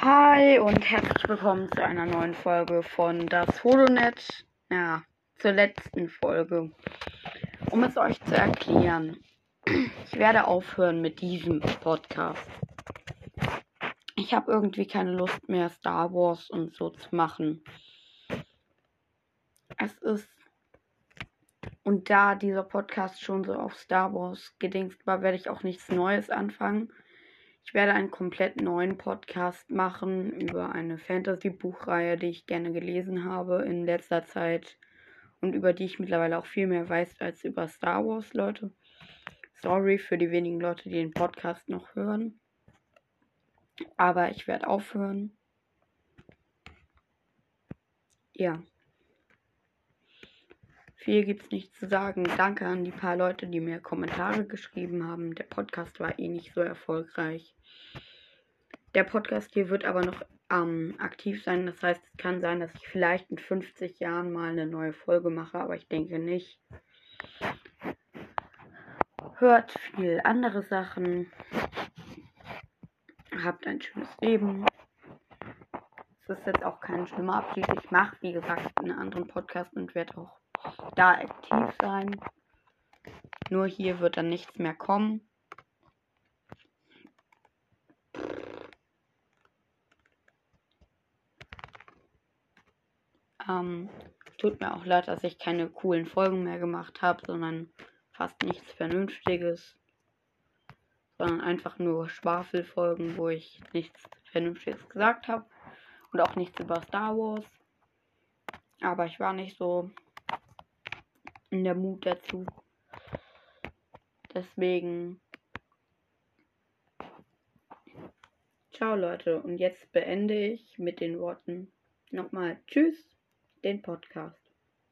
Hi und herzlich willkommen zu einer neuen Folge von das Holonet. Ja, zur letzten Folge. Um es euch zu erklären, ich werde aufhören mit diesem Podcast. Ich habe irgendwie keine Lust mehr, Star Wars und so zu machen. Es ist. Und da dieser Podcast schon so auf Star Wars gedingst war, werde ich auch nichts Neues anfangen. Ich werde einen komplett neuen Podcast machen über eine Fantasy-Buchreihe, die ich gerne gelesen habe in letzter Zeit und über die ich mittlerweile auch viel mehr weiß als über Star Wars, Leute. Sorry für die wenigen Leute, die den Podcast noch hören. Aber ich werde aufhören. Ja. Viel gibt es nicht zu sagen. Danke an die paar Leute, die mir Kommentare geschrieben haben. Der Podcast war eh nicht so erfolgreich. Der Podcast hier wird aber noch ähm, aktiv sein. Das heißt, es kann sein, dass ich vielleicht in 50 Jahren mal eine neue Folge mache, aber ich denke nicht. Hört viel andere Sachen. Habt ein schönes Leben. Es ist jetzt auch kein schlimmer Abschied. Ich mache, wie gesagt, einen anderen Podcast und werde auch da aktiv sein. Nur hier wird dann nichts mehr kommen. Ähm, tut mir auch leid, dass ich keine coolen Folgen mehr gemacht habe, sondern fast nichts Vernünftiges. Sondern einfach nur Schwafelfolgen, wo ich nichts Vernünftiges gesagt habe. Und auch nichts über Star Wars. Aber ich war nicht so der Mut dazu. Deswegen. Ciao Leute. Und jetzt beende ich mit den Worten nochmal Tschüss den Podcast.